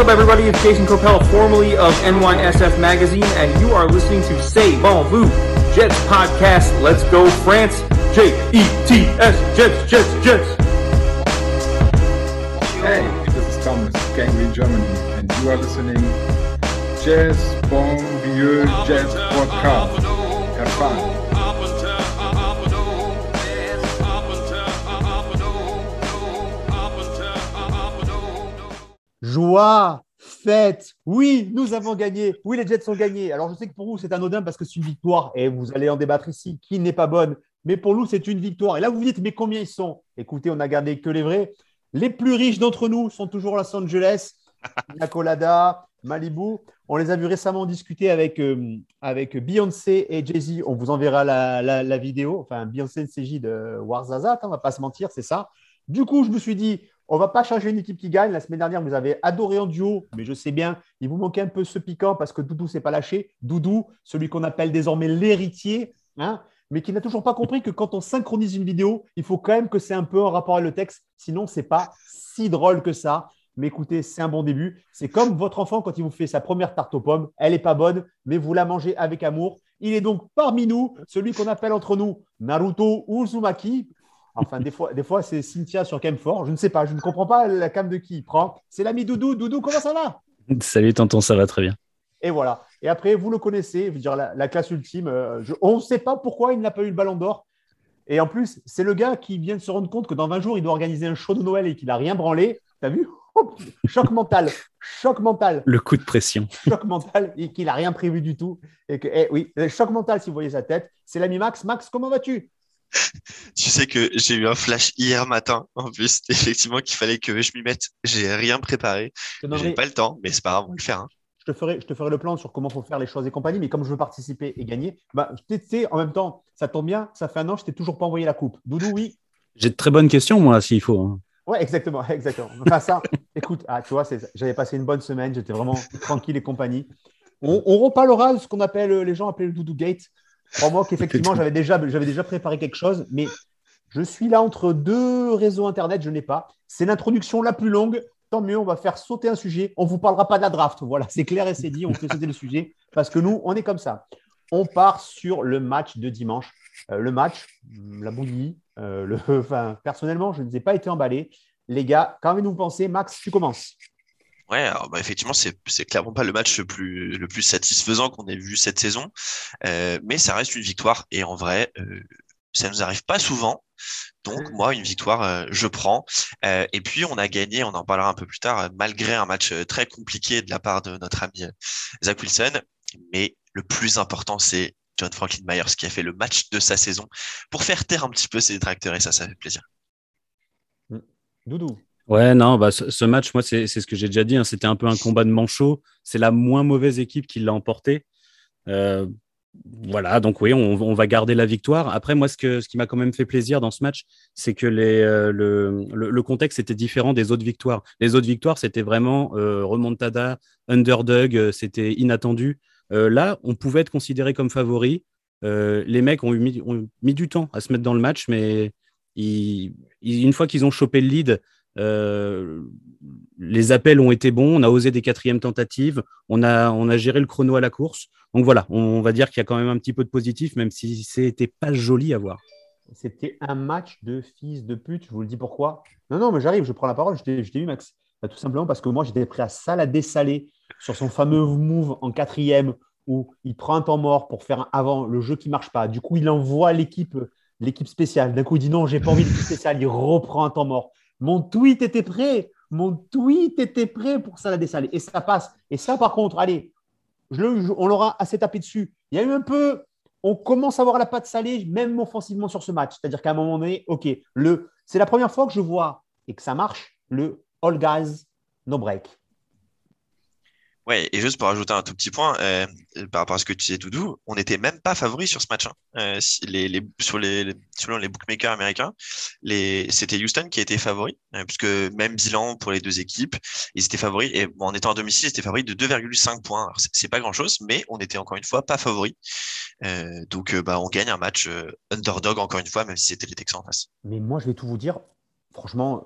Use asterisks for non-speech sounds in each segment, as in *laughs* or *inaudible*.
up, everybody? It's Jason Copel, formerly of NYSF Magazine, and you are listening to Say Bon Vous Jets podcast. Let's go, France. J E T S Jets, Jets, Jets. Hey, this is Thomas, Gangly Germany, and you are listening to Jazz Bon Vieux Jazz Podcast. Have fun. Joie, fête, oui, nous avons gagné, oui, les Jets ont gagné. Alors je sais que pour vous c'est anodin parce que c'est une victoire et vous allez en débattre ici, qui n'est pas bonne, mais pour nous c'est une victoire. Et là vous vous dites, mais combien ils sont? Écoutez, on a gardé que les vrais. Les plus riches d'entre nous sont toujours Los Angeles, *laughs* Colada, Malibu. On les a vus récemment discuter avec, euh, avec Beyoncé et Jay-Z. On vous enverra la, la, la vidéo. Enfin, Beyoncé CJ de Warzazat, on ne va pas se mentir, c'est ça. Du coup, je me suis dit, on va pas changer une équipe qui gagne. La semaine dernière, vous avez adoré en duo, mais je sais bien, il vous manquait un peu ce piquant parce que Doudou s'est pas lâché. Doudou, celui qu'on appelle désormais l'héritier, hein, mais qui n'a toujours pas compris que quand on synchronise une vidéo, il faut quand même que c'est un peu en rapport avec le texte. Sinon, c'est pas si drôle que ça. Mais écoutez, c'est un bon début. C'est comme votre enfant quand il vous fait sa première tarte aux pommes. Elle n'est pas bonne, mais vous la mangez avec amour. Il est donc parmi nous celui qu'on appelle entre nous Naruto Uzumaki. Enfin, des fois, des fois c'est Cynthia sur Camfort. Je ne sais pas, je ne comprends pas la cam de qui il prend. C'est l'ami Doudou. Doudou, comment ça va? Salut tonton, ça va très bien. Et voilà. Et après, vous le connaissez, veux dire, la, la classe ultime. euh, je- on ne sait pas pourquoi il n'a pas eu le ballon d'or. Et en plus, c'est le gars qui vient de se rendre compte que dans 20 jours, il doit organiser un show de Noël et qu'il n'a rien branlé. T'as vu? Hop Choc mental. Choc mental. Le coup de pression. Choc mental et qu'il n'a rien prévu du tout. Et que, eh oui, choc mental, si vous voyez sa tête. C'est l'ami Max. Max, comment vas-tu? Tu sais que j'ai eu un flash hier matin, en plus, *laughs* effectivement, qu'il fallait que je m'y mette. J'ai rien préparé. J'ai pas le temps, mais c'est pas grave, on va le faire. hein. je te ferai, je te ferai le plan sur comment faut faire les choses et compagnie, mais comme je veux participer et gagner, bah, tu sais, en même temps, ça tombe bien, ça fait un an, je t'ai toujours pas envoyé la coupe. Doudou, oui. J'ai de très bonnes questions, moi, s'il faut. hein. Ouais, exactement, *laughs* exactement. Enfin, ça, *laughs* écoute, ah, tu vois, j'avais passé une bonne semaine, j'étais vraiment tranquille et compagnie. On, on reparlera de ce qu'on appelle, les gens appellent le Doudou Gate. Crois-moi qu'effectivement, j'avais déjà, j'avais déjà préparé quelque chose, mais je suis là entre deux réseaux Internet, je n'ai pas. C'est l'introduction la plus longue. Tant mieux, on va faire sauter un sujet. On ne vous parlera pas de la draft. Voilà, c'est clair et c'est dit. On fait sauter le sujet parce que nous, on est comme ça. On part sur le match de dimanche. Euh, le match, hum, la bouillie. euh, le, *laughs* enfin, personnellement, je pas été emballé. Les gars, qu'avez-vous pensé? Max, tu commences. Ouais, alors, bah, effectivement, c'est c'est clairement pas le match le plus, le plus satisfaisant qu'on ait vu cette saison, Euh, mais ça reste une victoire. Et en vrai, euh, ça nous arrive pas souvent. Donc, moi, une victoire, euh, je prends. Euh, et puis, on a gagné, on en parlera un peu plus tard, euh, malgré un match très compliqué de la part de notre ami Zach Wilson. Mais le plus important, c'est John Franklin Myers qui a fait le match de sa saison pour faire taire un petit peu ses détracteurs. Et ça, ça fait plaisir. Doudou. Ouais, non, bah, ce, match, moi, c'est ce que j'ai déjà dit. hein, C'était un peu un combat de manchot. C'est la moins mauvaise équipe qui l'a emporté. Euh, voilà, donc oui, on, va garder la victoire. Après, moi, ce, que, ce qui m'a quand même fait plaisir dans ce match, c'est que les, euh, le, le, contexte était différent des autres victoires. Les autres victoires, c'était vraiment euh, remontada, underdog, c'était inattendu. Là, on pouvait être considéré comme favori. Les mecs ont, eu mis, ont mis du temps à se mettre dans le match, mais ils- une fois qu'ils ont chopé le lead, euh, les appels ont été bons. On a osé des quatrièmes tentatives. On a, géré le chrono à la course. Donc voilà, on va dire qu'il y a quand même un petit peu de positif, même si c'était pas joli à voir. C'était un match de fils de pute, je vous le dis pourquoi. Non, non, mais j'arrive, je prends la parole, je t'ai eu, Max. Bah, tout simplement parce que moi, j'étais prêt à salader salé sur son fameux move en quatrième où il prend un temps mort pour faire avant le jeu qui marche pas. Du coup, il envoie l'équipe l'équipe spéciale. D'un coup, il dit non, j'ai pas envie d'équipe spéciale. Il reprend un temps mort. Mon tweet était prêt. Mon tweet était prêt pour salader salé. Et ça passe. Et ça, par contre, allez, on l'aura assez tapé dessus. Il y a eu un peu on commence à avoir la patte salée, même offensivement sur ce match. C'est-à-dire qu'à un moment donné, OK, c'est la première fois que je vois et que ça marche, le all guys, no break. Ouais, et juste pour ajouter un tout petit point, euh, par rapport à ce que tu disais, Doudou, on n'était même pas favori sur ce match. hein. Euh, sur les, selon les bookmakers américains, c'était Houston qui était favori, euh, puisque même bilan pour les deux équipes, ils étaient favoris. Et en étant à domicile, ils étaient favoris de 2,5 points. C'est- pas grand-chose, mais on était encore une fois pas favoris. Euh, donc, bah, on gagne un match underdog encore une fois, même si c'était les Texans en face. Mais moi, je vais tout vous dire. Franchement,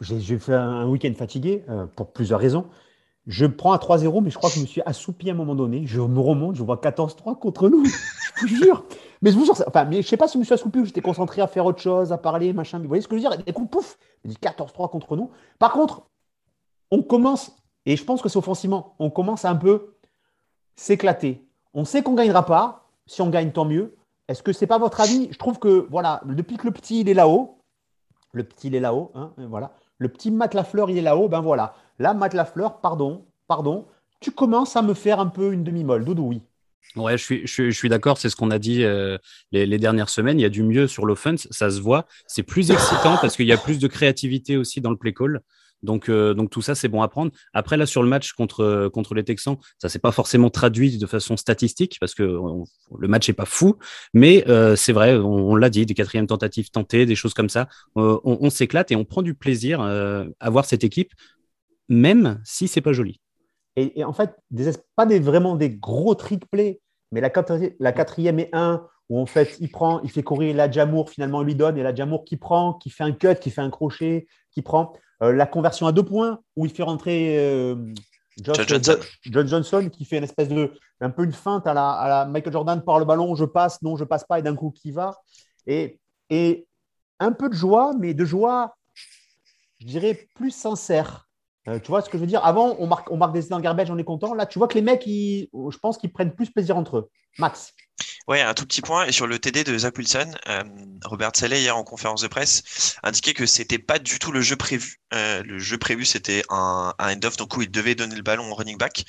j'ai fait un week-end fatigué pour plusieurs raisons. Je prends à 3-0, mais je crois que je me suis assoupi à un moment donné. Je me remonte, je vois 14-3 contre nous. je vous jure. Mais je vous jure, enfin, mais je sais pas si je me suis assoupi ou j'étais concentré à faire autre chose, à parler, machin. Vous voyez ce que je veux dire? Et coup, pouf, je dis 14-3 contre nous. Par contre, on commence, et je pense que c'est offensivement, on commence à un peu s'éclater. On sait qu'on ne gagnera pas. Si on gagne, tant mieux. Est-ce que c'est pas votre avis? Je trouve que, voilà, depuis que le petit, il est là-haut, le petit, il est là-haut, hein, voilà. Le petit Matt Lafleur, il est là-haut, ben voilà. Là, Matt Lafleur, pardon, pardon, tu commences à me faire un peu une demi-molle. Doudou, oui. Ouais, je suis, je, suis d'accord, c'est ce qu'on a dit euh, les, dernières semaines. Il y a du mieux sur l'offense, ça se voit. C'est plus excitant parce qu'il y a plus de créativité aussi dans le play call. Donc, euh, donc tout ça, c'est bon à prendre. Après, là, sur le match contre, contre les Texans, ça s'est pas forcément traduit de façon statistique parce que le match est pas fou. Mais euh, c'est vrai, on, l'a dit, des quatrièmes tentatives tentées, des choses comme ça. on, on s'éclate et on prend du plaisir à voir cette équipe, même si c'est pas joli. Et, en fait, des, pas des, vraiment des gros trick plays, mais la, la quatrième et un, où en fait, il prend, il fait courir la Jamour, finalement, il lui donne, et la Jamour qui prend, qui fait un cut, qui fait un crochet, qui prend. Euh, la conversion à deux points, où il fait rentrer euh, John Johnson. qui fait une espèce de, un peu une feinte à la, à la, Michael Jordan par le ballon, je passe, non, je passe pas, et d'un coup, qui va. Et, et un peu de joie, mais de joie, je dirais, plus sincère. Euh, tu vois ce que je veux dire? Avant, on marque, on marque des essais dans garbage, on est content. Là, tu vois que les mecs, je pense qu'ils prennent plus plaisir entre eux. Max Ouais, un tout petit point. Et sur le TD de Zach Wilson, euh, Robert Saleh, hier en conférence de presse, indiquait que c'était pas du tout le jeu prévu. Euh, le jeu prévu, c'était un, un end-off, donc où il devait donner le ballon au running back.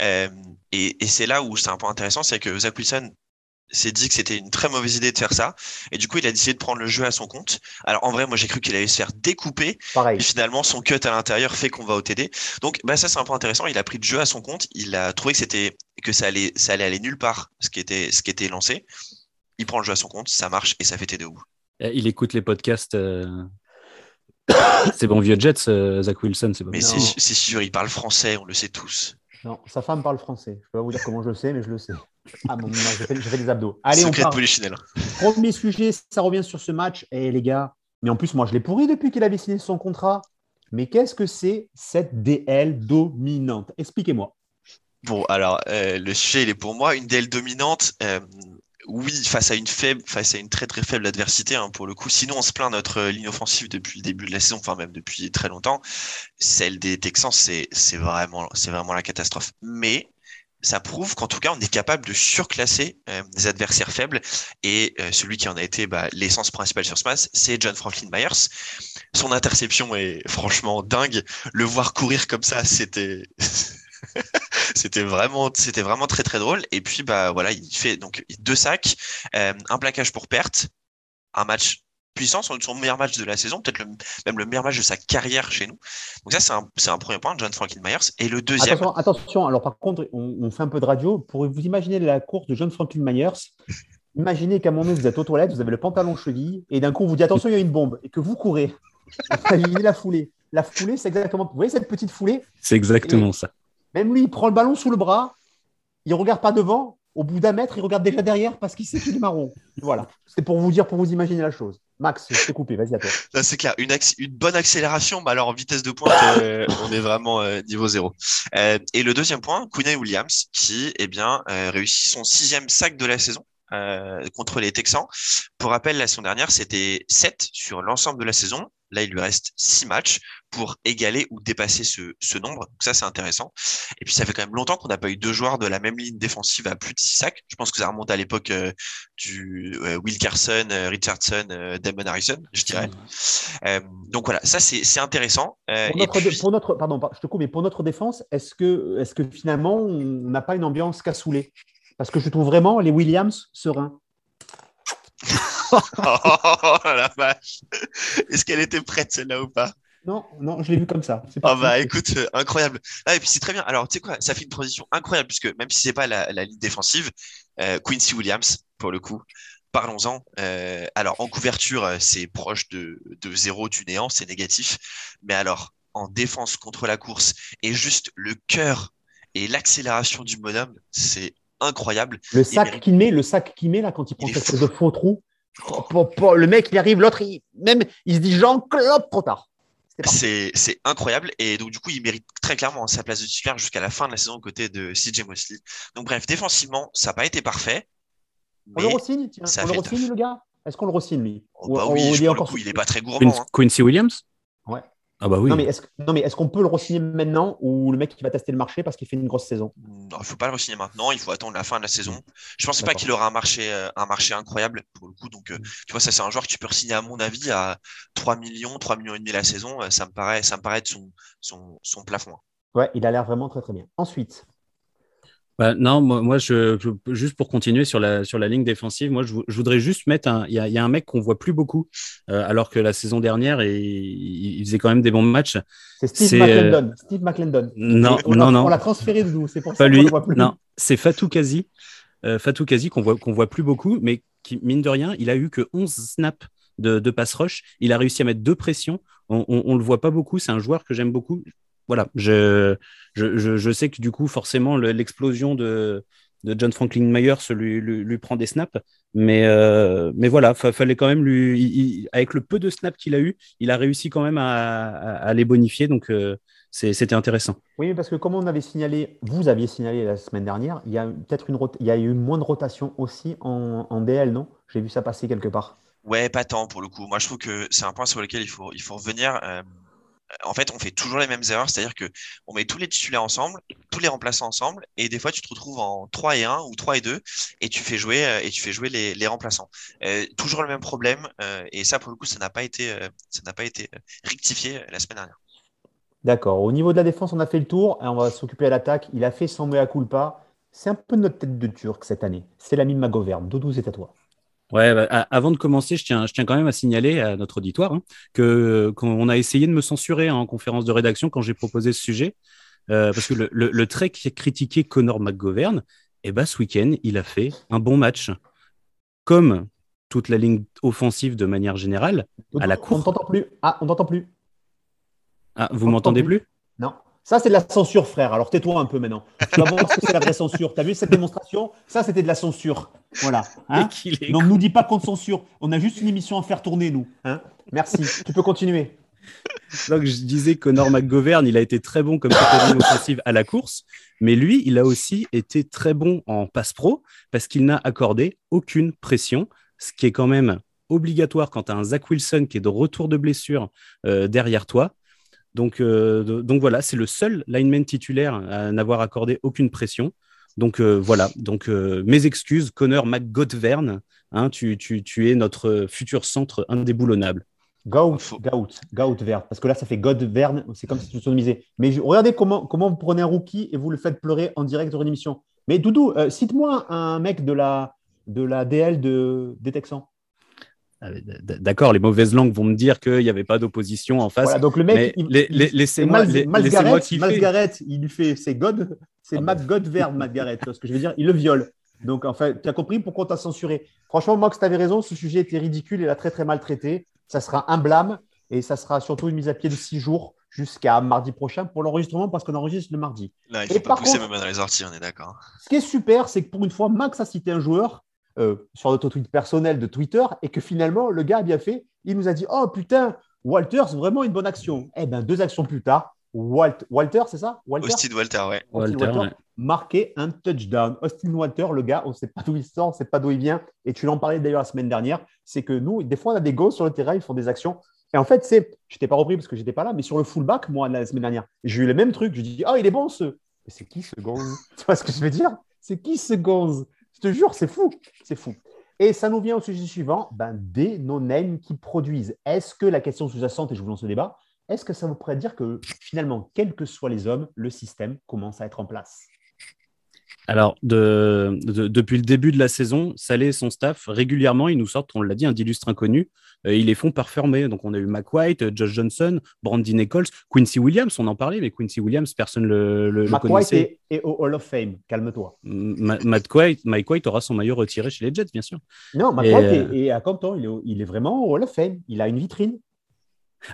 et, et c'est là où c'est un point intéressant, c'est que Zach Wilson s'est dit que c'était une très mauvaise idée de faire ça. Et du coup, il a décidé de prendre le jeu à son compte. Alors, en vrai, moi, j'ai cru qu'il allait se faire découper. Pareil. Et finalement, son cut à l'intérieur fait qu'on va au TD. Donc, bah, ça, c'est un point intéressant. Il a pris le jeu à son compte. Il a trouvé que c'était, que ça allait, ça allait aller nulle part, ce qui était, ce qui était lancé. Il prend le jeu à son compte, ça marche et ça fait TD au bout. Euh, il écoute les podcasts. Euh, *coughs* c'est bon, vieux Jets, euh, Zach Wilson, c'est bon. Mais c'est sûr, il parle français, on le sait tous. Non, sa femme parle français. Je peux pas vous dire comment je le sais, mais je le sais. Ah bon, je fais, des abdos. Allez, on part. Premier sujet, ça revient sur ce match. Eh, les gars, mais en plus, moi, je l'ai pourri depuis qu'il avait signé son contrat. Mais qu'est-ce que c'est cette DL dominante? Expliquez-moi. Bon, alors, euh, le sujet, il est pour moi. Une DL dominante, euh, oui, face à une faible, face à une très très faible adversité, hein, pour le coup. Sinon, on se plaint notre ligne offensive depuis le début de la saison, enfin même depuis très longtemps. Celle des Texans, c'est vraiment, c'est vraiment la catastrophe. Mais ça prouve qu'en tout cas, on est capable de surclasser euh, des adversaires faibles. Et euh, celui qui en a été bah, l'essence principale sur ce match, c'est John Franklin Myers. Son interception est franchement dingue. Le voir courir comme ça, c'était *laughs* c'était vraiment c'était vraiment très très drôle. Et puis bah voilà, il fait donc deux sacs, euh, un plaquage pour perte, un match puissant, son, son meilleur match de la saison, peut-être même le meilleur match de sa carrière chez nous. Donc ça, c'est un, un, premier point, John Franklin Myers. Et le deuxième... Attention, attention alors par contre, on, fait un peu de radio. Pour vous imaginer la course de John Franklin Myers, imaginez qu'à un moment donné, vous êtes aux toilettes, vous avez le pantalon cheville, et d'un coup, on vous dit attention, il y a une bombe, et que vous courez. Imaginez la foulée. La foulée, c'est exactement... Vous voyez cette petite foulée? C'est exactement ça. Même lui, il prend le ballon sous le bras, il regarde pas devant, au bout d'un mètre, il regarde déjà derrière parce qu'il sait qu'il est marron. Voilà. C'est pour vous dire, pour vous imaginer la chose. Max, je t'ai coupé, vas-y à toi. C'est clair, une, une, bonne accélération, mais alors en vitesse de pointe, euh, *laughs* on est vraiment euh, niveau zéro. Euh, et le deuxième point, Quinn Williams, qui eh bien, réussit son sixième sac de la saison. contre les Texans. Pour rappel, la saison dernière, c'était 7 sur l'ensemble de la saison. Là, il lui reste six matchs pour égaler ou dépasser ce, ce nombre. Donc ça, c'est intéressant. Et puis, ça fait quand même longtemps qu'on n'a pas eu deux joueurs de la même ligne défensive à plus de six sacs. Je pense que ça remonte à l'époque euh, du euh, Will Carson, euh, Richardson, Damon Harrison, je dirais. donc voilà, ça, c'est intéressant. Pour notre, pour, notre, pardon, je te coupe, mais pour notre défense, est-ce que, est que finalement, on n'a pas une ambiance cassoulée Parce que je trouve vraiment les Williams sereins. Oh la vache Est-ce qu'elle était prête celle-là ou pas? Non, non, je l'ai vu comme ça. Ah bah écoute, euh, incroyable. Ah, et puis c'est très bien. Alors tu sais quoi, ça fait une transition incroyable puisque même si c'est pas la, ligne défensive, euh, Quincy Williams pour le coup. Parlons-en. Euh, alors en couverture, c'est proche de, de zéro du néant, c'est négatif. Mais alors en défense contre la course et juste le cœur et l'accélération du bonhomme, c'est incroyable. Le sac qu'il met, le sac qu'il met là quand il prend cette de faux trou. Le mec il arrive, l'autre même il se dit Jean-Claude trop tard. C'est incroyable. Et donc, du coup, il mérite très clairement sa place de titulaire jusqu'à la fin de la saison aux côtés de CJ Mosley. Donc, bref, défensivement, ça n'a pas été parfait. On le re-signe, On le re le gars? Est-ce qu'on le re lui? Oh, bah oui, il, est encore... il est pas très gourmand. Hein. Quincy Williams? Ouais. Ah bah oui. Non mais est-ce qu'on peut le re-signer maintenant ou le mec qui va tester le marché parce qu'il fait une grosse saison? Non, il faut pas le re-signer maintenant. Il faut attendre la fin de la saison. Je pense pas qu'il aura un marché, euh, un marché incroyable pour le coup. Donc, euh, tu vois, ça c'est un joueur que tu peux re-signer à mon avis à 3 millions, 3 millions et demi la saison. Euh, ça me paraît, ça me paraît être son, son, son plafond. Ouais, il a l'air vraiment très très bien. Ensuite, bah, non, moi, je, juste pour continuer sur la, sur la ligne défensive, moi, je, voudrais juste mettre un. Il y a, y a, un mec qu'on voit plus beaucoup, euh, alors que la saison dernière, et, il, faisait quand même des bons matchs. C'est Steve McClendon. Steve McClendon. Non, non, non. On l'a transféré de nous, c'est pour Pas ça lui. Le voit plus. Non, c'est Fatou Kazi. Euh, Fatou Kazi qu'on voit, qu'on voit plus beaucoup, mais qui, mine de rien, il a eu que 11 snaps de, de pass rush. Il a réussi à mettre deux pressions. On, on, on le voit pas beaucoup. C'est un joueur que j'aime beaucoup voilà, je, je, je, sais que du coup, forcément, l'explosion de, de John Franklin Myers lui, lui, prend des snaps. Mais, euh, mais voilà, il fallait quand même lui. avec le peu de snaps qu'il a eu, il a réussi quand même à, à, les bonifier. Donc, euh, c'était intéressant. Oui, parce que comme on avait signalé, vous aviez signalé la semaine dernière, il y a peut-être une il y a eu moins de rotation aussi en, en DL, non? J'ai vu ça passer quelque part. Ouais, pas tant pour le coup. Moi, je trouve que c'est un point sur lequel il faut, il faut revenir. Euh, en fait, on fait toujours les mêmes erreurs, c'est-à-dire que on met tous les titulaires ensemble, tous les remplaçants ensemble, et des fois tu te retrouves en 3 et 1 ou 3 et 2, et tu fais jouer, euh, et tu fais jouer les, les remplaçants. Euh, toujours le même problème, euh, et ça pour le coup, ça n'a pas été, pas été rectifié la semaine dernière. D'accord. Au niveau de la défense, on a fait le tour, et on va s'occuper à l'attaque. Il a fait son mea culpa. C'est un peu notre tête de turc cette année. C'est l'ami de Magoverne. Doudou, c'est à toi. Ouais, bah, avant de commencer, je tiens, je tiens quand même à signaler à notre auditoire hein, que qu'on a essayé de me censurer hein, en conférence de rédaction quand j'ai proposé ce sujet, euh, parce que le, le, le, trait qui a critiqué Connor McGovern, eh ben, ce week-end, il a fait un bon match, comme toute la ligne offensive de manière générale, à la course. On t'entend plus. Ah, on t'entend plus. Ah, vous m'entendez plus? Ça, c'est de la censure, frère. Alors tais-toi un peu maintenant. Tu vas voir ce que c'est la vraie censure. Tu as vu cette démonstration? Ça, c'était de la censure. Voilà. Hein Donc, nous dis pas qu'on censure. On a juste une émission à faire tourner, nous. Hein Merci. tu peux continuer. Donc, je disais que Norm McGovern, il a été très bon comme capitaine offensive à la course, mais lui, il a aussi été très bon en passe pro parce qu'il n'a accordé aucune pression, ce qui est quand même obligatoire quand tu as un Zach Wilson qui est de retour de blessure euh, derrière toi. Donc, euh, donc voilà, c'est le seul lineman titulaire à n'avoir accordé aucune pression. Donc euh, voilà, donc euh, mes excuses, Connor McGotvern, hein, tu, tu, tu, es notre futur centre indéboulonnable. Gout, Gout, Gout vert, parce que là ça fait God Verne, c'est comme si tu sonomisais. Mais regardez comment, comment vous prenez un rookie et vous le faites pleurer en direct sur une émission. Mais Doudou, cite-moi un mec de la, de la DL de, des Texans. Ah, d'accord, les mauvaises langues vont me dire qu'il n'y avait pas d'opposition en face. donc le mec, laissez-moi Malgaret, il lui fait, c'est God, c'est ah Matt bah. God vert, Malgaret. ce que je veux dire, il le viole. Donc en fait, tu as compris pourquoi tu as censuré? Franchement, Max, tu avais raison, ce sujet était ridicule, il a très très mal traité. Ça sera un blâme et ça sera surtout une mise à pied de six jours jusqu'à mardi prochain pour l'enregistrement parce qu'on enregistre le mardi. Là, il faut pas pousser même dans les orties, on est d'accord. Ce qui est super, c'est que pour une fois, Max a cité un joueur euh, sur notre tweet personnel de Twitter et que finalement, le gars a bien fait. Il nous a dit Oh putain, Walter, c'est vraiment une bonne action. Eh bien, deux actions plus tard, Walt, Walter, c'est ça? Walter? Austin Walter, ouais. Walter, marqué un touchdown. Austin Walter, le gars, on ne sait pas d'où il sort, on ne sait pas d'où il vient. Et tu l'en parlais d'ailleurs la semaine dernière. C'est que nous, des fois, on a des gosses sur le terrain, ils font des actions. Et en fait, c'est, je t'ai pas repris parce que j'étais pas là, mais sur le fullback, moi, la semaine dernière, j'ai eu le même truc. Je dis, oh, il est bon ce. Mais c'est qui ce gonze? *laughs* Tu vois ce que je veux dire? C'est qui ce gonze? Je te jure, c'est fou. C'est fou. Et ça nous vient au sujet suivant, ben, des no-names qui produisent. Est-ce que la question sous-jacente, et je vous lance le débat, est-ce que ça vous pourrait dire que finalement, quels que soient les hommes, le système commence à être en place? Alors, depuis le début de la saison, Salé et son staff, régulièrement, ils nous sortent, on l'a dit, un d'illustres inconnus. Euh, ils les font performer. Donc, on a eu Mac White, euh, Josh Johnson, Brandy Nichols, Quincy Williams, on en parlait, mais Quincy Williams, personne ne le, le, Mac White est, au Hall of Fame, calme-toi. Matt White, Mike White aura son maillot retiré chez les Jets, bien sûr. Non, Mac White euh, est, à Compton, il est, il est vraiment au Hall of Fame. Il a une vitrine.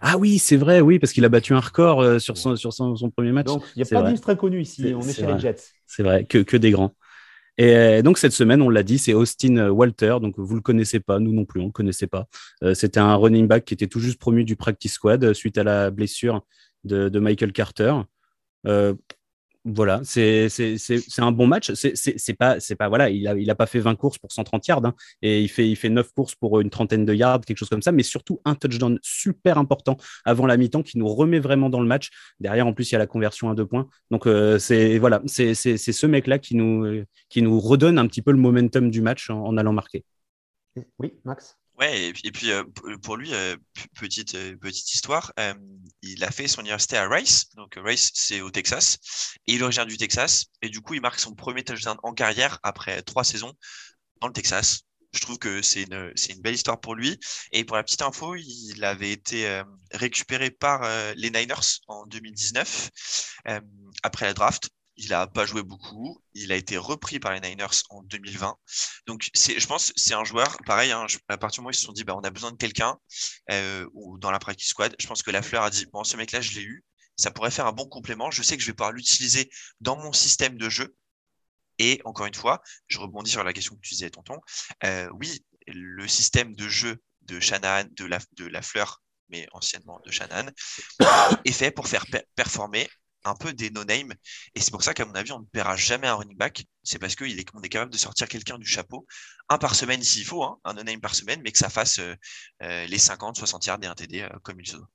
Ah oui, c'est vrai, oui, parce qu'il a battu un record sur, son, sur son, premier match. Donc, il n'y a pas d'illustre inconnu ici, on est, chez les Jets. C'est vrai, que, que des grands. Et donc cette semaine, on l'a dit, c'est Austin Walter. Donc vous le connaissez pas, nous non plus, on le connaissait pas. C'était un running back qui était tout juste promu du practice squad suite à la blessure de, de Michael Carter voilà, c'est un bon match. C'est pas, pas voilà, il a, il a pas fait 20 courses pour 130 yards hein, et il fait, il fait 9 courses pour une trentaine de yards, quelque chose comme ça, mais surtout un touchdown super important avant la mi-temps qui nous remet vraiment dans le match. Derrière, en plus, il y a la conversion à deux points. Donc, euh, c'est voilà, c'est ce mec-là qui nous, qui nous redonne un petit peu le momentum du match en allant marquer. Oui, Max? Ouais, et puis, euh, pour lui, euh, petite, euh, petite histoire, il a fait son université à Rice. Donc Rice, c'est au Texas. Et il originaire du Texas. Et du coup, il marque son premier touchdown en carrière après trois saisons dans le Texas. Je trouve que c'est une, une, belle histoire pour lui. Et pour la petite info, il avait été récupéré par les Niners en 2019 après la draft il n'a pas joué beaucoup. Il a été repris par les Niners en 2020. Donc, je pense c'est un joueur, pareil, hein, à partir du moment où ils se sont dit, bah, on a besoin de quelqu'un, euh, ou dans la practice squad, je pense que la fleur a dit, bon, ce mec-là, je l'ai eu, ça pourrait faire un bon complément. Je sais que je vais pouvoir l'utiliser dans mon système de jeu. Et encore une fois, je rebondis sur la question que tu disais, tonton. Euh, oui, le système de jeu de Shannon, de la, de la fleur, mais anciennement de Shannon, est fait pour faire performer un peu des no-name. Et c'est pour ça qu'à mon avis, on ne paiera jamais un running back. C'est parce qu'on est, est capable de sortir quelqu'un du chapeau, un par semaine s'il faut, hein, un no-name par semaine, mais que ça fasse euh, euh, les 50, 60 yards et un TD euh, comme il se doit.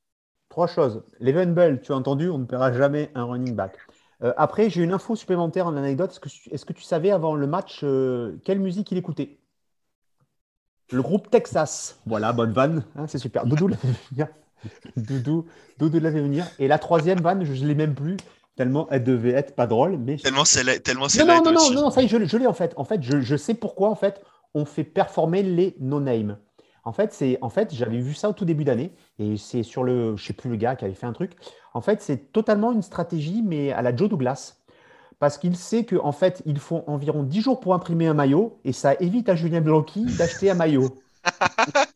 Trois choses. Leven Bell, tu as entendu, on ne paiera jamais un running back. après, j'ai une info supplémentaire en anecdote. Est-ce que, est que, tu savais avant le match quelle musique il écoutait? Le groupe Texas. Voilà, bonne vanne. Hein, c'est super. Doudou *laughs* *laughs* Doudou, Doudou l'avait venir. Et la troisième vanne, je ne l'ai même plus, tellement elle devait être pas drôle. Mais... Tellement c'est tellement non, non, non, non, non, ça y est, je, l'ai en fait. En fait, je, je, sais pourquoi en fait on fait performer les no-name. En fait, c'est en fait, j'avais vu ça au tout début d'année et c'est sur le, je sais plus le gars qui avait fait un truc. En fait, c'est totalement une stratégie, mais à la Joe Douglas, parce qu'il sait qu'en en fait, il faut environ 10 jours pour imprimer un maillot et ça évite à Julien Blanqui d'acheter un maillot. *laughs*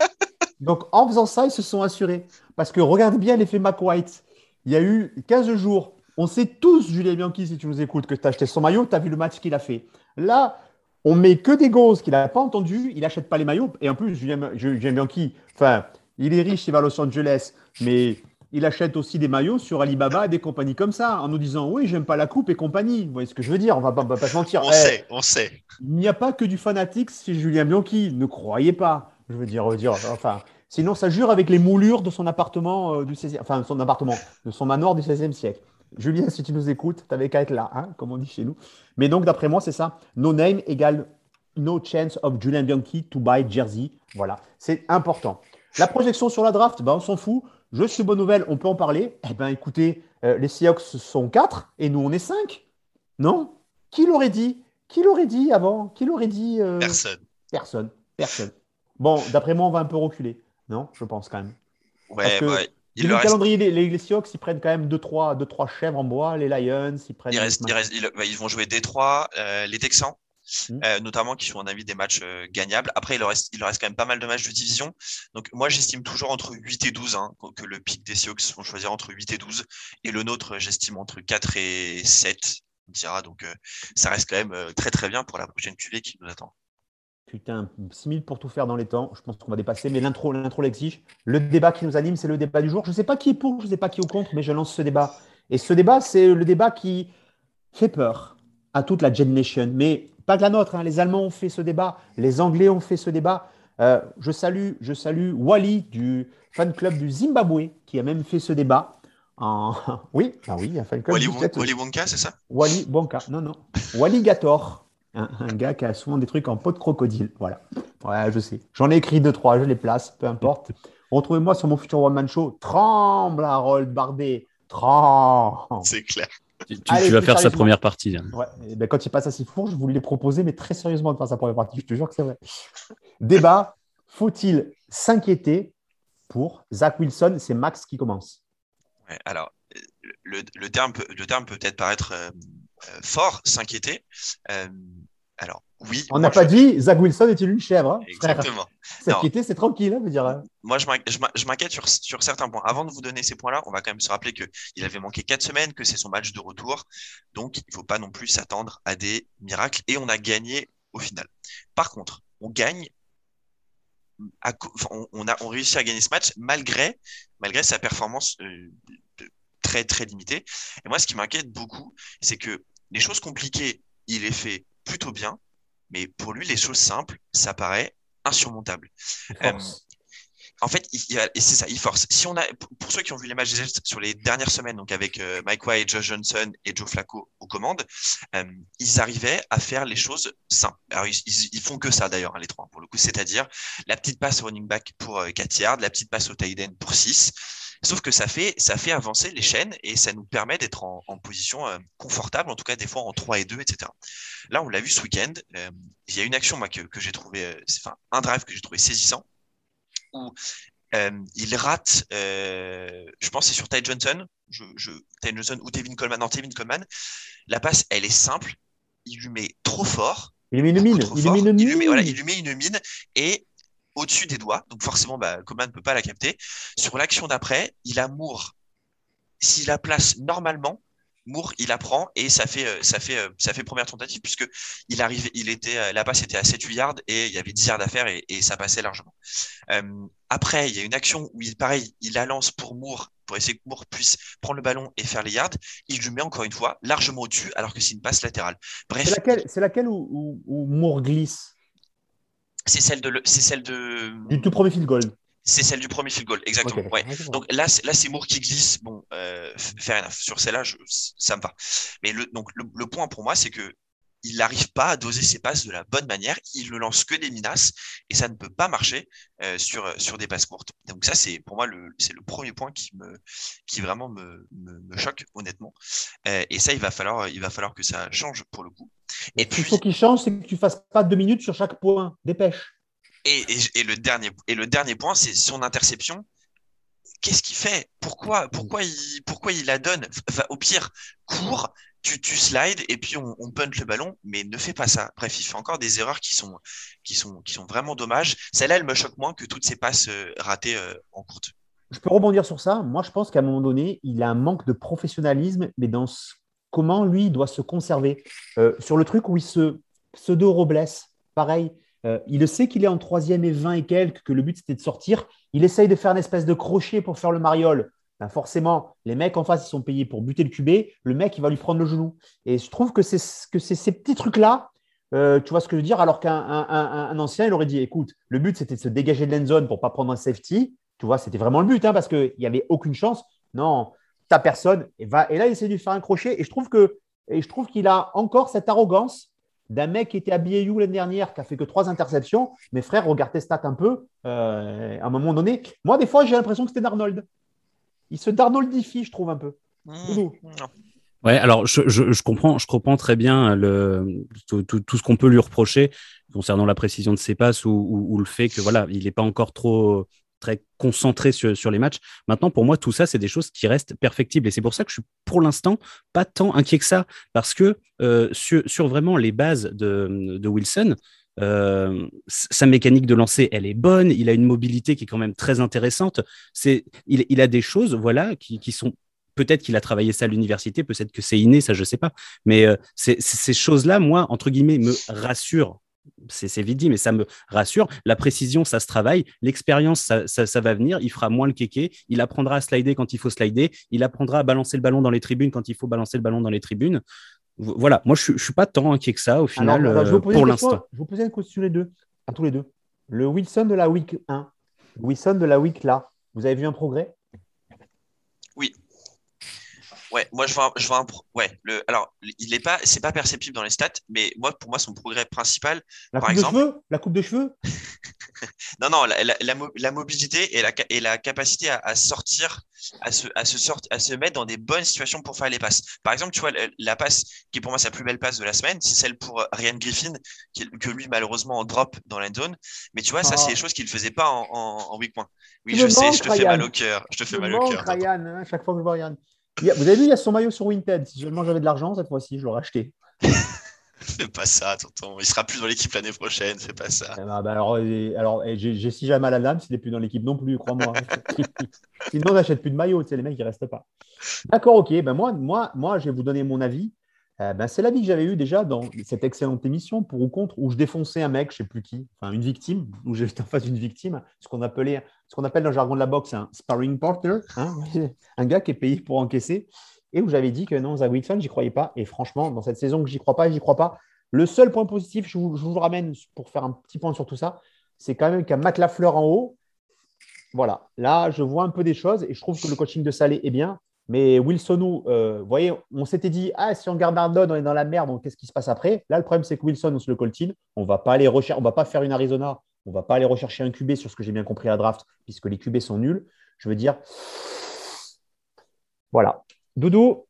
Donc, en faisant ça, ils se sont assurés. Parce que regarde bien l'effet White. Il y a eu 15 jours. On sait tous, Julien Bianchi, si tu nous écoutes, que tu as acheté son maillot, tu as vu le match qu'il a fait. Là, on met que des gosses qu'il n'a pas entendu, il n'achète pas les maillots. Et en plus, Julien, Julien Bianchi, enfin, il est riche, il va à Los Angeles, mais il achète aussi des maillots sur Alibaba et des compagnies comme ça, en nous disant oui, j'aime pas la coupe et compagnie. Vous voyez ce que je veux dire? On va, va pas se mentir. On eh, sait, on sait. Il n'y a pas que du fanatique chez Julien Bianchi, ne croyez pas. Je veux dire, dire enfin, sinon ça jure avec les moulures de son appartement euh, du 16 enfin son appartement, de son manoir du 16e siècle. Julien, si tu nous écoutes, tu n'avais qu'à être là, hein, comme on dit chez nous. Mais donc, d'après moi, c'est ça. No name égale no chance of Julian Bianchi to buy jersey. Voilà, c'est important. La projection sur la draft, ben, on s'en fout. Je suis bonne nouvelle, on peut en parler. Eh ben, écoutez, euh, les Seahawks sont 4 et nous, on est 5. Non? Qui l'aurait dit? Qui l'aurait dit avant? Qui l'aurait dit euh, Personne. Personne. Personne. Bon, d'après moi, on va un peu reculer. Non, je pense quand même. Ouais, ouais. Il le calendrier, les, les, Seahawks, ils prennent quand même 2-3 deux, trois, chèvres en bois. Les Lions, ils prennent. Bah, ils, vont jouer Détroit, euh, les Texans, hmm. euh, notamment, qui sont, à mon avis, des matchs euh, gagnables. Après, il leur, reste, il leur reste quand même pas mal de matchs de division. Donc, moi, j'estime toujours entre 8 et 12, hein, que le pic des Seahawks vont choisir entre 8 et 12. Et le nôtre, j'estime entre 4 et 7. On dira. Donc, ça reste quand même très, très bien pour la prochaine cuvée qui nous attend. Putain, 6000 pour tout faire dans les temps. Je pense qu'on va dépasser, mais l'intro, l'intro l'exige. Le débat qui nous anime, c'est le débat du jour. Je ne sais pas qui est pour, je ne sais pas qui est contre, mais je lance ce débat. Et ce débat, c'est le débat qui fait peur à toute la Gen Nation. Mais pas que la nôtre. Hein. Les Allemands ont fait ce débat, les Anglais ont fait ce débat. Euh, je salue, je salue Wally du fan club du Zimbabwe qui a même fait ce débat. En... *laughs* Oui, ah oui, un fan club. Wally, Wally Wonka, c'est ça? Wally Wonka, non, non. Wally Gator un, gars qui a souvent des trucs en peau de crocodile. Voilà. Ouais, je sais. J'en ai écrit deux, trois, je les place, peu importe. Retrouvez-moi sur mon futur One Man Show. Tremble, Harold Barbet. Tremble. C'est clair. Tu, vas faire sa première partie. Ouais. ben, quand il passe à Sifour, je voulais proposer, mais très sérieusement, de faire sa première partie. Je te jure que c'est vrai. Débat faut-il s'inquiéter pour Zach Wilson? C'est Max qui commence. Ouais, alors, le, le, terme peut, le terme peut peut-être paraître euh, euh, fort, s'inquiéter. Euh, Alors, oui. On n'a pas dit Zach Wilson est-il une chèvre. Hein, Exactement. *laughs* S'inquiéter, c'est tranquille, hein, dire. Hein. Moi, je m'inquiète sur, sur, certains points. Avant de vous donner ces points-là, on va quand même se rappeler qu'il avait manqué quatre semaines, que c'est son match de retour. Donc, il ne faut pas non plus s'attendre à des miracles. Et on a gagné au final. Par contre, on gagne. on, a on réussit à gagner ce match malgré, malgré sa performance euh, très, très limitée. Et moi, ce qui m'inquiète beaucoup, c'est que les choses compliquées, il les fait plutôt bien mais pour lui, les choses simples, ça paraît insurmontable. Euh, en fait, et c'est ça, il force. Si on a, pour ceux qui ont vu les matchs sur les dernières semaines, donc avec euh, Mike White, Josh Johnson et Joe Flacco aux commandes, euh, ils arrivaient à faire les choses simples. Alors ils, ils, font que ça d'ailleurs, hein, les trois pour le coup, c'est-à-dire la petite passe au running back pour 4 yards, la petite passe au tight end pour 6. Sauf que ça fait, ça fait avancer les chaînes et ça nous permet d'être en, en, position euh, confortable, en tout cas des fois en 3 et 2, etc. Là, on l'a vu ce week-end. Euh, il y a une action moi, que, que j'ai trouvé, euh, enfin un drive que j'ai trouvé saisissant, où il rate, je pense c'est sur Ty Johnson, je, je, Ty Johnson ou Tevin Coleman, non Tevin Coleman. La passe, elle est simple, il lui met trop fort. Il lui met une mine. Il lui met une mine. Il lui met, voilà, il lui met une mine et au-dessus des doigts. Donc forcément, bah, Coman ne peut pas la capter. Sur l'action d'après, il a Moore. S'il la place normalement, Moore, il apprend et ça fait, euh, ça fait, euh, ça fait première tentative puisque il arrive, il était, euh, la passe était à 7-8 yards et il y avait 10 yards à faire et, ça passait largement. après, il y a une action où il, pareil, il la lance pour Moore pour essayer que Moore puisse prendre le ballon et faire les yards. Il lui met encore une fois largement au-dessus alors que c'est une passe latérale. Bref. C'est laquelle, laquelle où, où Moore glisse? C'est celle de, c'est celle de. Du tout premier field goal. C'est celle du premier field goal, exactement. ouais. Donc là, là, c'est Moore qui glisse. Bon, euh, fair enough. Sur celle-là, ça me va. Mais le, donc le point pour moi, c'est que il n'arrive pas à doser ses passes de la bonne manière. Il ne lance que des menaces et ça ne peut pas marcher euh, sur, sur des passes courtes. Donc ça, c'est pour moi le, c'est le premier point qui me, qui vraiment me, me, choque honnêtement. Euh, et ça, il va falloir, il va falloir que ça change pour le coup. Et puis, il faut qu'il change, c'est que tu fasses pas deux minutes sur chaque point. Dépêche. Et, et, le dernier, et le dernier point, c'est son interception qu'est-ce qu'il fait? Pourquoi, pourquoi, il, pourquoi il la donne? Au pire, court, tu, tu slides et puis on, on le ballon, mais ne fais pas ça. Bref, il fait encore des erreurs qui sont, qui sont, qui sont vraiment dommages. Celle-là, elle me choque moins que toutes ces passes euh, ratées euh, en courte. Je peux rebondir sur ça. Moi, je pense qu'à un moment donné, il a un manque de professionnalisme, mais dans comment lui doit se conserver. Euh, sur le truc où il se pseudo-robles, pareil, il sait qu'il est en troisième et 20 et quelques, que le but c'était de sortir. Il essaye de faire une espèce de crochet pour faire le mariole. Ben, forcément, les mecs en face, ils sont payés pour buter le QB. Le mec, il va lui prendre le genou. Et je trouve que c'est que ces petits trucs-là, euh, tu vois ce que je veux dire Alors qu'un ancien, il aurait dit écoute, le but, c'était de se dégager de l'end pour pas prendre un safety. Tu vois, c'était vraiment le but, hein, parce qu'il n'y avait aucune chance. Non, ta personne. Et, va, et là, il essaie de faire un crochet. Et je trouve que et je trouve qu'il a encore cette arrogance d'un mec qui était à BAU l'année dernière, qui a fait que trois interceptions. Mes frères, regarde tes stats un peu. Euh, à un moment donné, moi, des fois, j'ai l'impression que c'était Darnold il se Darnoldifie, je trouve un peu. Mmh. Ouais, alors je, je, je, comprends, je comprends très bien le, tout, tout, ce qu'on peut lui reprocher concernant la précision de ses passes ou, ou, le fait que voilà, il n'est pas encore trop très concentré sur, sur, les matchs. Maintenant, pour moi, tout ça, c'est des choses qui restent perfectibles. Et c'est pour ça que je suis pour l'instant pas tant inquiet que ça. Parce que euh, sur, sur, vraiment les bases de, de Wilson, euh, sa mécanique de lancer, elle est bonne. Il a une mobilité qui est quand même très intéressante. C'est, il, a des choses, voilà, qui, sont peut-être qu'il a travaillé ça à l'université, peut-être que c'est inné, ça je sais pas. Mais euh, ces choses-là, moi, entre guillemets, me rassurent. C'est vite dit, mais ça me rassure. La précision, ça se travaille. L'expérience, ça, ça, ça, va venir. Il fera moins le kéké. Il apprendra à slider quand il faut slider. Il apprendra à balancer le ballon dans les tribunes quand il faut balancer le ballon dans les tribunes voilà, moi je ne suis pas tant inquiet que ça au final euh, pour l'instant. Je vous poser une question les deux, à tous les deux. Le Wilson de la week 1, Wilson de la week là, vous avez vu un progrès? Oui. Ouais, moi je vois, je vois un ouais, le alors il est pas c'est pas perceptible dans les stats, mais moi pour moi son progrès principal la par coupe exemple de cheveux, la coupe de cheveux? *laughs* *laughs* Non non, la, la, la, mobilité et la, et la capacité à, à, sortir à se à se sortir à se mettre dans des bonnes situations pour faire les passes. Par exemple, tu vois la, passe qui est pour moi sa plus belle passe de la semaine, c'est celle pour Ryan Griffin qui, que lui malheureusement en drop dans l'end zone, mais tu vois ça c'est des ah. choses qu'il faisait pas en, en, en week point. Oui, je sais, je te fais mal au cœur, je te fais mal au cœur. Ryan, hein, chaque fois que je vois Ryan vous avez vu, il y a son maillot sur Winted. Si seulement j'avais de l'argent, cette fois-ci, je l'aurais acheté. *laughs* *laughs* Fais pas ça, tonton. Il sera plus dans l'équipe l'année prochaine. Fais pas ça. Eh ben, bah, alors, alors j'ai si jamais mal à l'âme s'il n'est plus dans l'équipe non plus, crois-moi. *laughs* Sinon, on n'achète plus de maillot, tu sais, les mecs, ils restent pas. D'accord, ok. Ben, moi, moi, moi, je vais vous donner mon avis. Euh, ben, c'est l'avis que j'avais eu déjà dans cette excellente émission pour ou contre, où je défonçais un mec, je ne sais plus qui, enfin une victime, où j'étais en face d'une victime, ce qu'on appelait, ce qu'on appelle dans le jargon de la boxe un sparring partner, hein, *laughs* un gars qui est payé pour encaisser, et où j'avais dit que non, Zach Wilson, j'y croyais pas. Et franchement, dans cette saison que j'y crois pas, j'y crois pas. Le seul point positif, je vous, ramène pour faire un petit point sur tout ça, c'est quand même qu'à Matt Lafleur en haut, voilà, là, je vois un peu des choses et je trouve que le coaching de Salé est bien. Mais Wilson, euh, vous voyez, on s'était dit, ah, si on garde Ardon, on est dans la merde, donc qu'est-ce qui se passe après? Là, le problème, c'est que Wilson, on se le coltine. On va pas aller rechercher, on va pas faire une Arizona, on va pas aller rechercher un QB sur ce que j'ai bien compris à draft, puisque les QB sont nuls. Je veux dire, voilà. Doudou,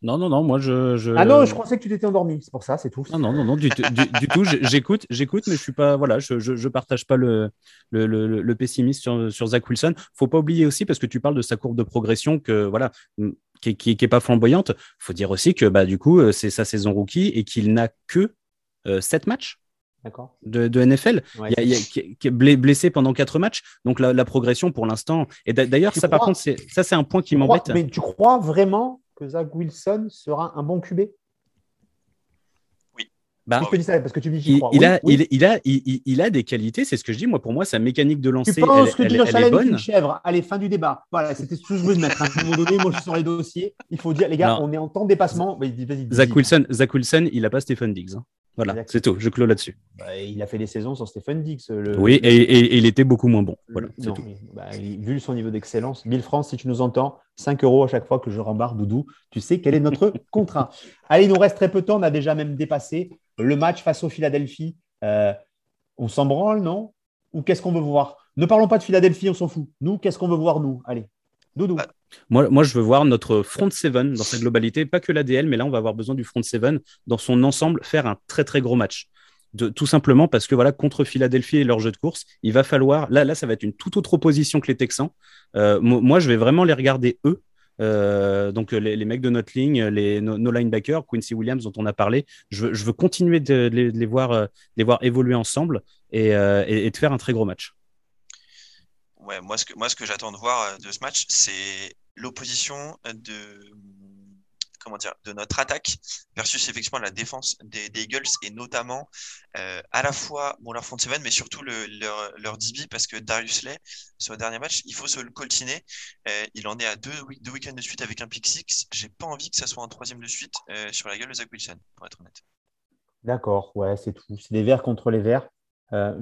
Non, non, non, moi je. je- ah non, je pensais que tu t'étais endormi, c'est pour ça, c'est tout. Non, non, non, non, du, tout- du, du tout. j'- J'écoute, j'écoute, mais je suis pas, voilà, je, je, je partage pas le, le, le, le pessimisme sur, sur Zach Wilson. Faut pas oublier aussi parce que tu parles de sa courbe de progression que voilà, mm, qui, qui, est- qui est pas flamboyante. Faut dire aussi que bah du coup euh, c'est sa saison rookie et qu'il n'a que euh, 7 matchs. De, de NFL. Ouais. Il y a, il y a- qui, est blessé pendant 4 matchs. Donc la, la progression pour l'instant. Et d'a- d'ailleurs ça par contre c'est ça c'est un point qui m'embête. Mais tu crois vraiment que Zach Wilson sera un bon QB Bah, Je te dis ça parce que tu me dis il, crois. il Oui, a, oui. il, il a, il, a des qualités, c'est ce que je dis. Moi, pour moi, sa mécanique de lancer, Tu penses elle, que elle- Josh elle Allen est une bonne. chèvre Allez, fin du débat? Voilà, c'était ce que je voulais mettre. À un moment donné, moi, je suis sur les dossiers. Il faut dire, les gars, Non. on est en temps de dépassement. Zach. Wilson, Zach Wilson, il n'a pas Stephen Diggs. hein. Voilà, c'est tout. Je clôt là-dessus. Bah, il a fait des saisons sans Stephen Dix. Le... Oui, et, et- et il était beaucoup moins bon. Voilà, Non, tout. bah, vu son niveau d'excellence, 1000 francs, si tu nous entends, 5 euros à chaque fois que je rembarre Doudou, tu sais quel est notre *laughs* contrat. Allez, il nous reste très peu de temps, on a déjà même dépassé le match face au Philadelphie. Euh, on s'en branle, non? Ou qu'est-ce qu'on veut voir? Ne parlons pas de Philadelphie, on s'en fout. Nous, qu'est-ce qu'on veut voir, nous? Allez, Doudou. Bah, Moi, je veux voir notre front seven dans sa globalité, pas que l'ADL, mais là, on va avoir besoin du front seven dans son ensemble, faire un très très gros match. Tout simplement parce que voilà, contre Philadelphie et leur jeu de course, il va falloir. Là, là, ça va être une toute autre opposition que les Texans. Euh, mo- moi, je vais vraiment les regarder eux. Euh, donc les, mecs de notre ligne, les, nos, linebackers, Quincy Williams dont on a parlé, je veux, continuer de, les, voir, euh, les voir évoluer ensemble et de faire un très gros match. Ouais, moi, ce que, moi, ce que j'attends de voir euh, de ce match, c'est l'opposition de, comment dire, de notre attaque versus effectivement la défense des, des Eagles et notamment euh, à la fois bon, leur front seven, mais surtout le, leur, leur DB parce que Darius Lay, sur le dernier match, il faut se le coltiner. Euh, il en est à deux, deux week-ends de suite avec un pick six. J'ai pas envie que ça soit un troisième de suite sur la gueule de Zach Wilson, pour être honnête. D'accord, ouais, c'est tout. C'est des verts contre les verts.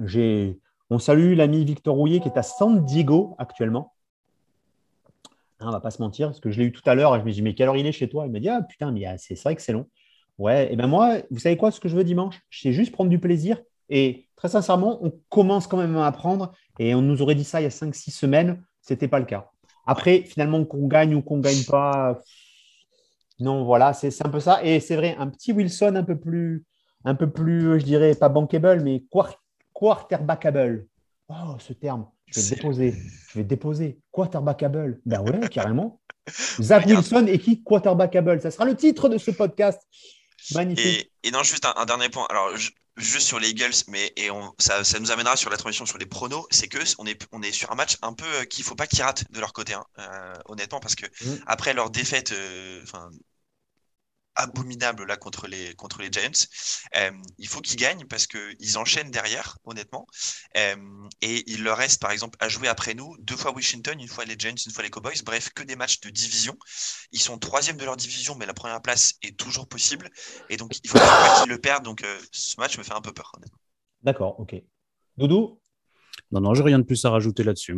J'ai... On salue l'ami Victor Rouillet qui est à San Diego actuellement. Hein, on va pas se mentir, parce que je l'ai eu tout à l'heure et je me dis, mais quelle heure il est chez toi? Il me dit, ah putain, mais ah, c'est c'est vrai que c'est long. Ouais, et ben moi, vous savez quoi, ce que je veux dimanche sais juste prendre du plaisir. Et très sincèrement, on commence quand même à apprendre. Et on nous aurait dit ça il y a 5-6 semaines, ce n'était pas le cas. Après, finalement, qu'on gagne ou qu'on gagne pas, non, voilà, c'est c'est un peu ça. Et c'est vrai, un petit Wilson un peu plus, un peu plus, je dirais, pas bankable, mais quar- quarterbackable. Oh, ce terme, je vais déposer. Je vais déposer. Quarterbackable. Ben ouais, *laughs* carrément. Zach. Wilson et qui quarterbackable Ça sera le titre de ce podcast. Magnifique. Et, et non, juste un, un dernier point. Alors, ju- juste sur les Eagles, mais et on, ça, ça nous amènera sur la transition sur les pronos, c'est que on est, on est sur un match un peu euh, qu'il faut pas qu'ils ratent de leur côté, hein, euh, honnêtement, parce que Mm. après leur défaite, euh, abominable là contre les contre les Giants, euh, il faut qu'ils gagnent parce que ils enchaînent derrière, honnêtement, Euh, et il leur reste par exemple à jouer après nous deux fois Washington, une fois les Giants, une fois les Cowboys, bref que des matchs de division. Ils sont troisième de leur division, mais la première place est toujours possible. Et donc, il faut pas qu'ils le perdent. Donc, euh, ce match me fait un peu peur. honnêtement. D'accord, ok. Doudou? Non, non, j'ai rien de plus à rajouter là-dessus.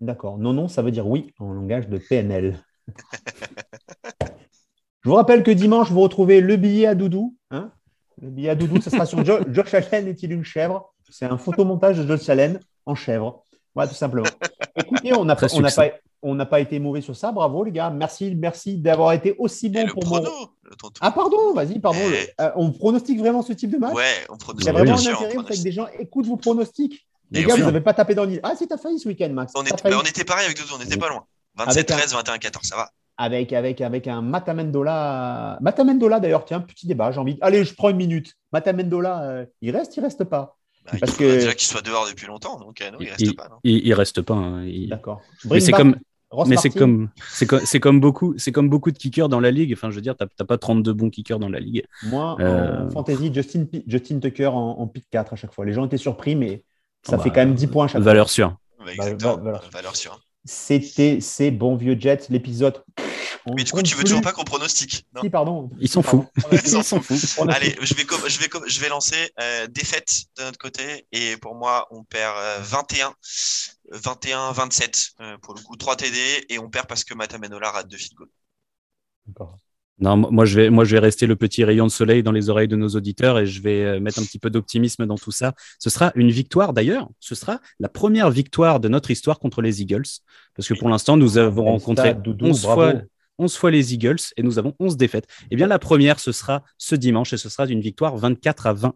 D'accord. Non, non, ça veut dire oui en langage de PNL. *laughs* Je vous rappelle que dimanche, vous retrouvez le billet à Doudou. hein. le billet à Doudou, ça sera sur Jo- *laughs* Josh Allen est-il une chèvre? C'est un photomontage de Josh Allen en chèvre. Voilà, tout simplement. Écoutez, on n'a pas, été mauvais sur ça. Bravo, les gars. Merci, merci d'avoir été aussi Et bon le pour mon. tonton. Ah, pardon, vas-y, pardon. Eh. Euh, on pronostique vraiment ce type de match? Ouais, on Il y pronostique. a vraiment bien un intérêt que des gens écoutent vos pronostics. Les Et gars, oui. vous n'avez pas tapé dans le. Ah, si, t'as failli ce week-end, Max. On, T'as est- failli. bah, on était pareil avec Doudou, on était pas loin. Avec un- 27-13, 21-14, ça va. Avec, avec, avec un Matamendola. Matamendola, d'ailleurs, tiens, petit débat, j'ai envie. Allez, je prends une minute. Matamendola, euh, il reste, il reste pas Bah, il Parce faudrait que- déjà qu'il soit dehors depuis longtemps, donc euh, non, il Il, reste pas. non. il- il reste pas. hein. Il- D'accord. Mais c'est comme, back Ross mais c'est comme, c'est comme, c'est comme beaucoup, c'est comme beaucoup de kickers dans la ligue. Enfin, je veux dire, t'as t'as pas 32 bons kickers dans la ligue. Moi, Euh, en fantasy, Justin, Pi- Justin Tucker en, en pick 4 à chaque fois. Les gens étaient surpris, mais ça Ah fait bah, quand même 10 points à chaque fois. Valeur sûre. Bah, valeur. valeur sûre. C'était ces bons vieux Jets, l'épisode. Mais du coup, tu veux toujours pas qu'on pronostique non Si, pardon. Ils. On a *laughs* Ils on a Allez, je vais, je vais, je vais lancer euh, défaite de notre côté et pour moi, on perd euh, 21, 21, 27 euh, pour le coup, 3 TD et on perd parce que Matamenola rate deux field goal. D'accord. Non, moi je vais, moi je vais rester le petit rayon de soleil dans les oreilles de nos auditeurs et je vais euh, mettre un petit peu d'optimisme dans tout ça. Ce sera une victoire d'ailleurs. Ce sera la première victoire de notre histoire contre les Eagles parce que pour l'instant nous avons Quel rencontré stade, Doudou, 11 bravo. fois, 11 fois les Eagles et nous avons 11 défaites. Eh bien la première ce sera ce dimanche et ce sera une victoire 24 à 20.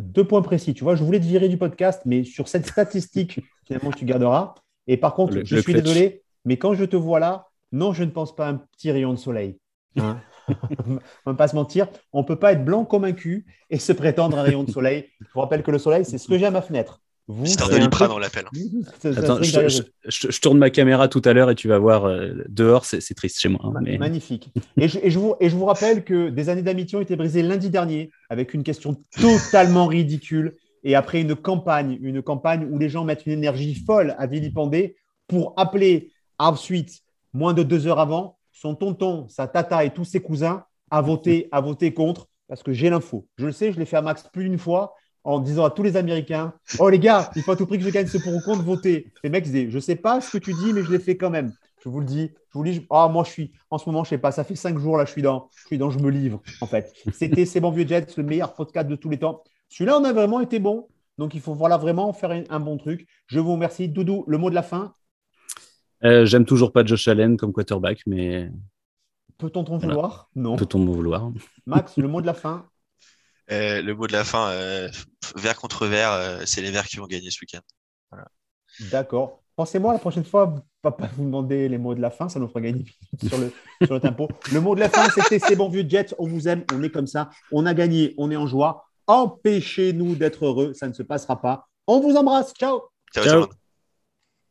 Deux points précis. Tu vois, je voulais te virer du podcast, mais sur cette *laughs* statistique, finalement, tu garderas. Et par contre, Le- je le suis clutch. désolé, mais quand je te vois là, non, je ne pense pas à un petit rayon de soleil. Hein *laughs* on ne va pas se mentir, on ne peut pas être blanc comme un cul et se prétendre un rayon de soleil. Je vous rappelle que le soleil, c'est ce que j'ai à ma fenêtre. Vous, c'est de un Liprane, truc- on l'appelle. *laughs* Attends, je, derrière je- vous. je- je tourne ma caméra tout à l'heure et tu vas voir euh, dehors, c'est c'est triste chez moi. hein, mais... Magnifique. Et je, et je vous, et je vous rappelle que des années d'amitié ont été brisées lundi dernier avec une question totalement ridicule et après une campagne, une campagne où les gens mettent une énergie folle à vilipender pour appeler ensuite, moins de deux heures avant, son tonton, sa tata et tous ses cousins à voter, à voter contre parce que j'ai l'info. Je le sais, je l'ai fait à Max plus d'une fois en disant à tous les Américains Oh les gars, il faut à tout prix que je gagne ce pour ou contre, voter. Les mecs disaient Je sais pas ce que tu dis, mais je l'ai fait quand même. Je vous le dis. Je vous le dis. Ah, moi, je suis en ce moment, je sais pas. Ça fait cinq jours là, je suis dans, je je me livre en fait. C'était C'est bon vieux Jets, le meilleur podcast de tous les temps. Celui-là, on a vraiment été bon. Donc, il faut voilà vraiment faire un bon truc. Je vous remercie. Doudou, le mot de la fin. Euh, J'aime toujours pas Josh Allen comme quarterback, mais Peut-on t'en Voilà. vouloir Non. peut-on me vouloir Max, le mot de la fin. Euh, le mot de la fin, euh, vert contre vert, euh, c'est les verts qui vont gagner ce week-end. D'accord. Pensez-moi la prochaine fois, pas, pas vous demander les mots de la fin, ça nous fera gagner *laughs* sur le, sur le tempo. Le mot de la fin, c'était c'est bon vieux Jets, on vous aime, on est comme ça, on a gagné, on est en joie. Empêchez-nous d'être heureux, ça ne se passera pas. On vous embrasse, ciao Ciao, Ciao. tout le monde.